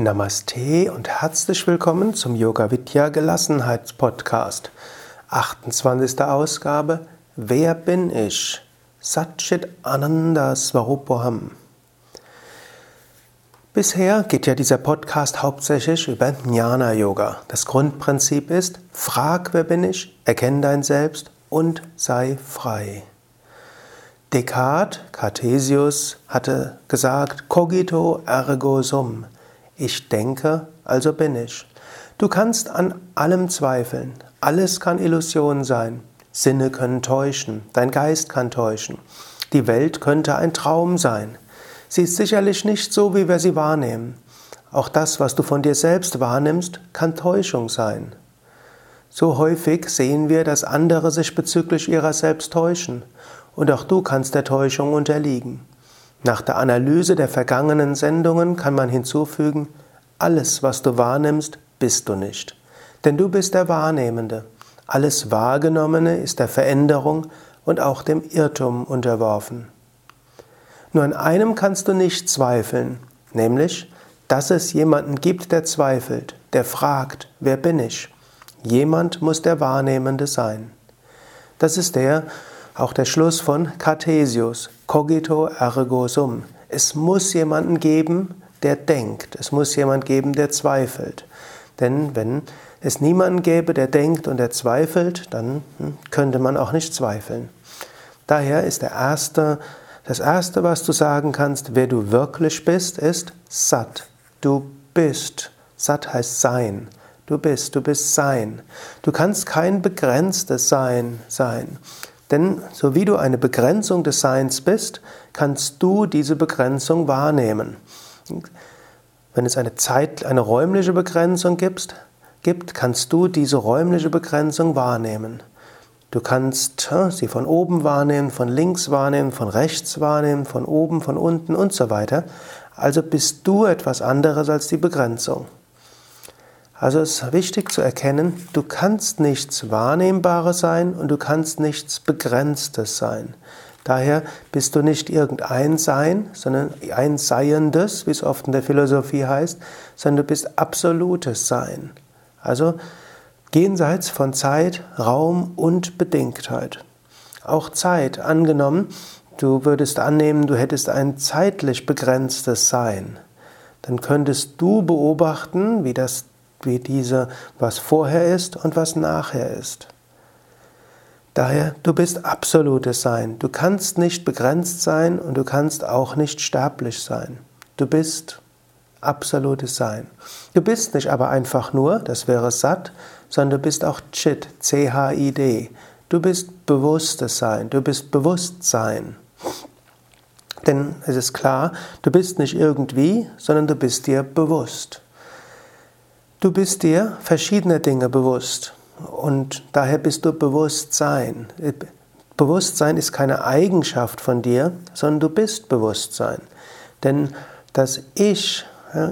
Namaste und herzlich willkommen zum Yoga Vidya Gelassenheits Podcast. 28. Ausgabe Wer bin ich? Satchit Ananda Swarupoham. Bisher geht ja dieser Podcast hauptsächlich über Jnana Yoga. Das Grundprinzip ist: Frag, wer bin ich, erkenne dein Selbst und sei frei. Descartes, Cartesius, hatte gesagt: Cogito ergo sum. Ich denke, also bin ich. Du kannst an allem zweifeln. Alles kann Illusion sein. Sinne können täuschen. Dein Geist kann täuschen. Die Welt könnte ein Traum sein. Sie ist sicherlich nicht so, wie wir sie wahrnehmen. Auch das, was du von dir selbst wahrnimmst, kann Täuschung sein. So häufig sehen wir, dass andere sich bezüglich ihrer selbst täuschen. Und auch du kannst der Täuschung unterliegen. Nach der Analyse der vergangenen Sendungen kann man hinzufügen, alles, was du wahrnimmst, bist du nicht. Denn du bist der Wahrnehmende. Alles Wahrgenommene ist der Veränderung und auch dem Irrtum unterworfen. Nur an einem kannst du nicht zweifeln, nämlich, dass es jemanden gibt, der zweifelt, der fragt, wer bin ich? Jemand muss der Wahrnehmende sein. Das ist der, auch der Schluss von Cartesius, cogito ergo sum. Es muss jemanden geben, der denkt. Es muss jemand geben, der zweifelt. Denn wenn es niemanden gäbe, der denkt und der zweifelt, dann hm, könnte man auch nicht zweifeln. Daher ist der erste, das erste, was du sagen kannst, wer du wirklich bist, ist Sat. Du bist. Sat heißt Sein. Du bist, du bist Sein. Du kannst kein begrenztes Sein sein. Denn so wie du eine Begrenzung des Seins bist, kannst du diese Begrenzung wahrnehmen. Wenn es eine Zeit, eine räumliche Begrenzung gibt, gibt, kannst du diese räumliche Begrenzung wahrnehmen. Du kannst sie von oben wahrnehmen, von links wahrnehmen, von rechts wahrnehmen, von oben, von unten und so weiter. Also bist du etwas anderes als die Begrenzung. Also es ist wichtig zu erkennen, du kannst nichts Wahrnehmbares sein und du kannst nichts Begrenztes sein. Daher bist du nicht irgendein Sein, sondern ein Seiendes, wie es oft in der Philosophie heißt, sondern du bist absolutes Sein. Also jenseits von Zeit, Raum und Bedingtheit. Auch Zeit, angenommen, du würdest annehmen, du hättest ein zeitlich begrenztes Sein, dann könntest du beobachten, wie das wie diese, was vorher ist und was nachher ist. Daher, du bist absolutes Sein. Du kannst nicht begrenzt sein und du kannst auch nicht sterblich sein. Du bist absolutes Sein. Du bist nicht aber einfach nur, das wäre Sat, sondern du bist auch Chit, C-H-I-D. Du bist bewusstes Sein, du bist Bewusstsein. Denn es ist klar, du bist nicht irgendwie, sondern du bist dir bewusst. Du bist dir verschiedene Dinge bewusst und daher bist du Bewusstsein. Bewusstsein ist keine Eigenschaft von dir, sondern du bist Bewusstsein. Denn das Ich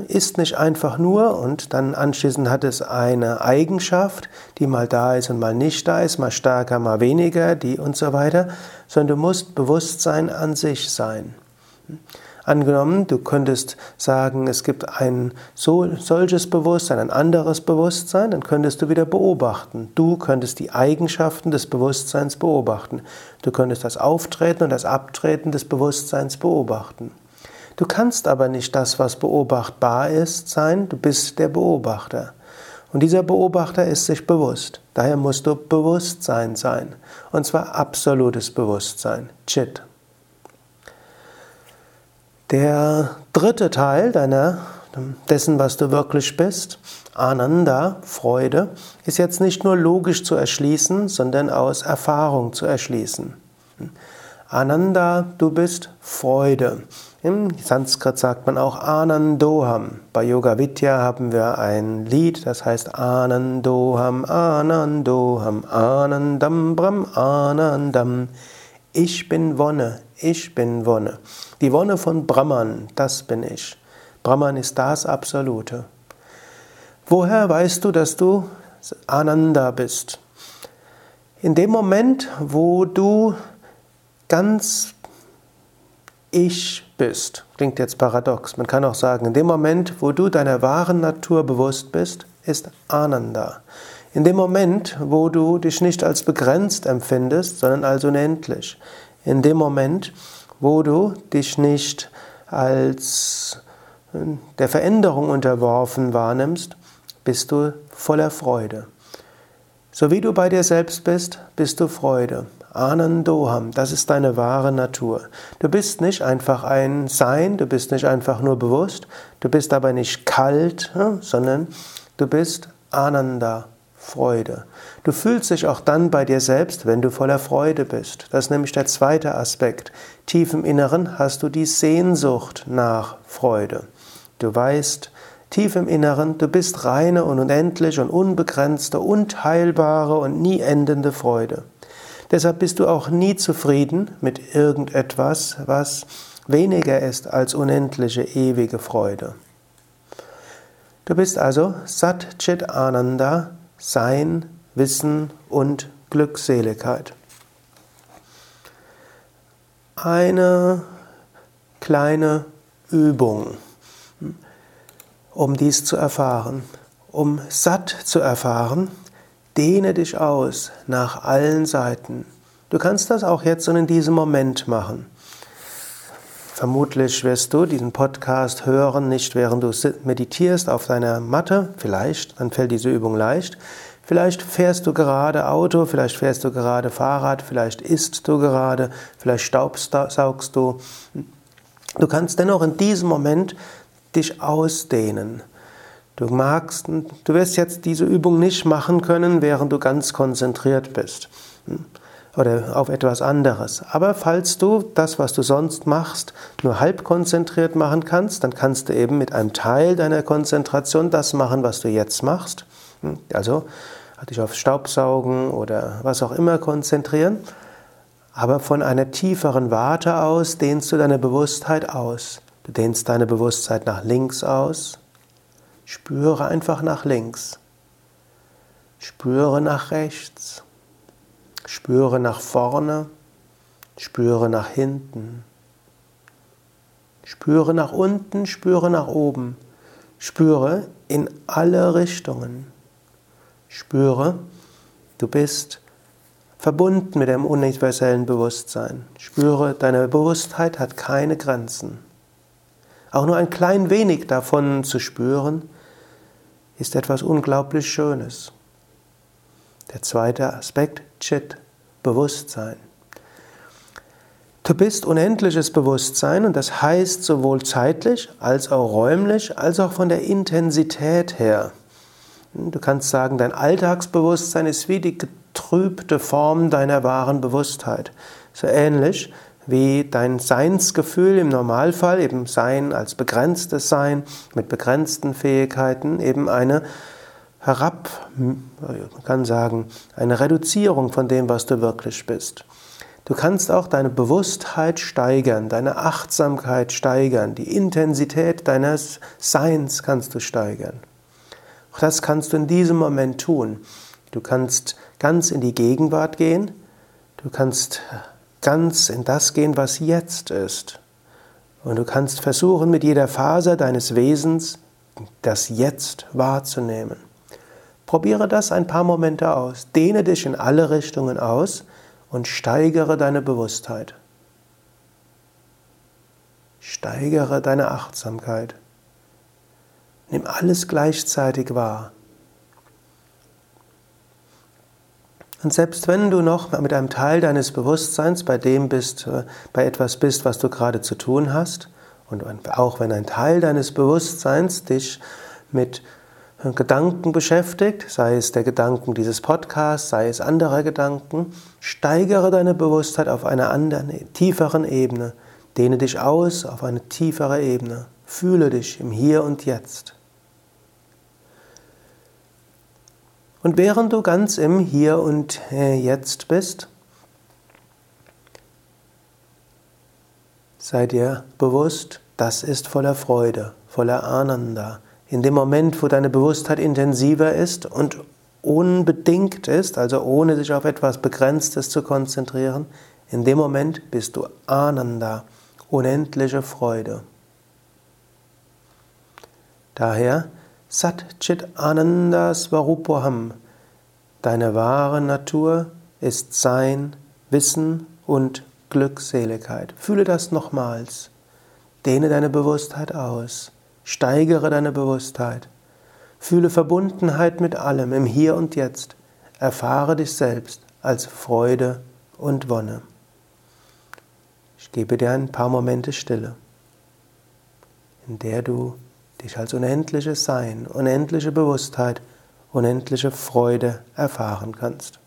ist nicht einfach nur und dann anschließend hat es eine Eigenschaft, die mal da ist und mal nicht da ist, mal stärker, mal weniger, die und so weiter, sondern du musst Bewusstsein an sich sein. Angenommen, du könntest sagen, es gibt ein so, solches Bewusstsein, ein anderes Bewusstsein, dann könntest du wieder beobachten. Du könntest die Eigenschaften des Bewusstseins beobachten. Du könntest das Auftreten und das Abtreten des Bewusstseins beobachten. Du kannst aber nicht das, was beobachtbar ist, sein, du bist der Beobachter. Und dieser Beobachter ist sich bewusst. Daher musst du Bewusstsein sein. Und zwar absolutes Bewusstsein. Chit. Der dritte Teil deiner, dessen, was du wirklich bist, Ananda, Freude, ist jetzt nicht nur logisch zu erschließen, sondern aus Erfahrung zu erschließen. Ananda, du bist Freude. Im Sanskrit sagt man auch Anandoham. Bei Yoga Vidya haben wir ein Lied, das heißt Anandoham, Anandoham, Anandam Brahm, Anandam. Ich bin Wonne, ich bin Wonne. Die Wonne von Brahman, das bin ich. Brahman ist das Absolute. Woher weißt du, dass du Ananda bist? In dem Moment, wo du ganz ich bist, klingt jetzt paradox. Man kann auch sagen, in dem Moment, wo du deiner wahren Natur bewusst bist, ist Ananda. In dem Moment, wo du dich nicht als begrenzt empfindest, sondern als unendlich. In dem Moment, wo du dich nicht als äh, der Veränderung unterworfen wahrnimmst, bist du voller Freude. So wie du bei dir selbst bist, bist du Freude. Anandoham, das ist deine wahre Natur. Du bist nicht einfach ein Sein, du bist nicht einfach nur bewusst, du bist aber nicht kalt, sondern du bist Ananda, Freude. Du fühlst dich auch dann bei dir selbst, wenn du voller Freude bist. Das ist nämlich der zweite Aspekt. Tief im Inneren hast du die Sehnsucht nach Freude. Du weißt, tief im Inneren, du bist reine und unendliche und unbegrenzte, unteilbare und nie endende Freude. Deshalb bist du auch nie zufrieden mit irgendetwas, was weniger ist als unendliche, ewige Freude. Du bist also Sat Chit Ananda, Sein, Wissen und Glückseligkeit. Eine kleine Übung, um dies zu erfahren. Um satt zu erfahren, dehne dich aus nach allen Seiten. Du kannst das auch jetzt und in diesem Moment machen. Vermutlich wirst du diesen Podcast hören, nicht während du meditierst auf deiner Matte, vielleicht, dann fällt diese Übung leicht. Vielleicht fährst du gerade Auto, vielleicht fährst du gerade Fahrrad, vielleicht isst du gerade, vielleicht staubsaugst du. Du kannst dennoch in diesem Moment dich ausdehnen. Du magst, du wirst jetzt diese Übung nicht machen können, während du ganz konzentriert bist oder auf etwas anderes. Aber falls du das, was du sonst machst, nur halb konzentriert machen kannst, dann kannst du eben mit einem Teil deiner Konzentration das machen, was du jetzt machst. Also dich auf Staubsaugen oder was auch immer konzentrieren. Aber von einer tieferen Warte aus dehnst du deine Bewusstheit aus. Du dehnst deine Bewusstheit nach links aus. Spüre einfach nach links. Spüre nach rechts. Spüre nach vorne, spüre nach hinten. Spüre nach unten, spüre nach oben. Spüre in alle Richtungen. Spüre, du bist verbunden mit dem universellen Bewusstsein. Spüre, deine Bewusstheit hat keine Grenzen. Auch nur ein klein wenig davon zu spüren, ist etwas unglaublich Schönes. Der zweite Aspekt, Chit, Bewusstsein. Du bist unendliches Bewusstsein und das heißt sowohl zeitlich als auch räumlich, als auch von der Intensität her. Du kannst sagen, dein Alltagsbewusstsein ist wie die getrübte Form deiner wahren Bewusstheit. So ähnlich wie dein Seinsgefühl im Normalfall, eben Sein als begrenztes Sein mit begrenzten Fähigkeiten, eben eine herab, man kann sagen, eine Reduzierung von dem, was du wirklich bist. Du kannst auch deine Bewusstheit steigern, deine Achtsamkeit steigern, die Intensität deines Seins kannst du steigern. Auch das kannst du in diesem Moment tun. Du kannst ganz in die Gegenwart gehen, du kannst ganz in das gehen, was jetzt ist. Und du kannst versuchen, mit jeder Faser deines Wesens das Jetzt wahrzunehmen. Probiere das ein paar Momente aus. Dehne dich in alle Richtungen aus und steigere deine Bewusstheit. Steigere deine Achtsamkeit. Nimm alles gleichzeitig wahr. Und selbst wenn du noch mit einem Teil deines Bewusstseins bei dem bist, äh, bei etwas bist, was du gerade zu tun hast, und auch wenn ein Teil deines Bewusstseins dich mit Gedanken beschäftigt, sei es der Gedanken dieses Podcasts, sei es anderer Gedanken, steigere deine Bewusstheit auf einer anderen, tieferen Ebene. Dehne dich aus auf eine tiefere Ebene. Fühle dich im Hier und Jetzt. Und während du ganz im Hier und Jetzt bist, sei dir bewusst, das ist voller Freude, voller Ananda in dem Moment, wo deine Bewusstheit intensiver ist und unbedingt ist, also ohne sich auf etwas Begrenztes zu konzentrieren, in dem Moment bist du Ananda, unendliche Freude. Daher Sat Chit Ananda Svarupoham, deine wahre Natur ist Sein, Wissen und Glückseligkeit. Fühle das nochmals. Dehne deine Bewusstheit aus. Steigere deine Bewusstheit. Fühle Verbundenheit mit allem im Hier und Jetzt. Erfahre dich selbst als Freude und Wonne. Ich gebe dir ein paar Momente Stille, in der du dich als unendliches Sein, unendliche Bewusstheit, unendliche Freude erfahren kannst.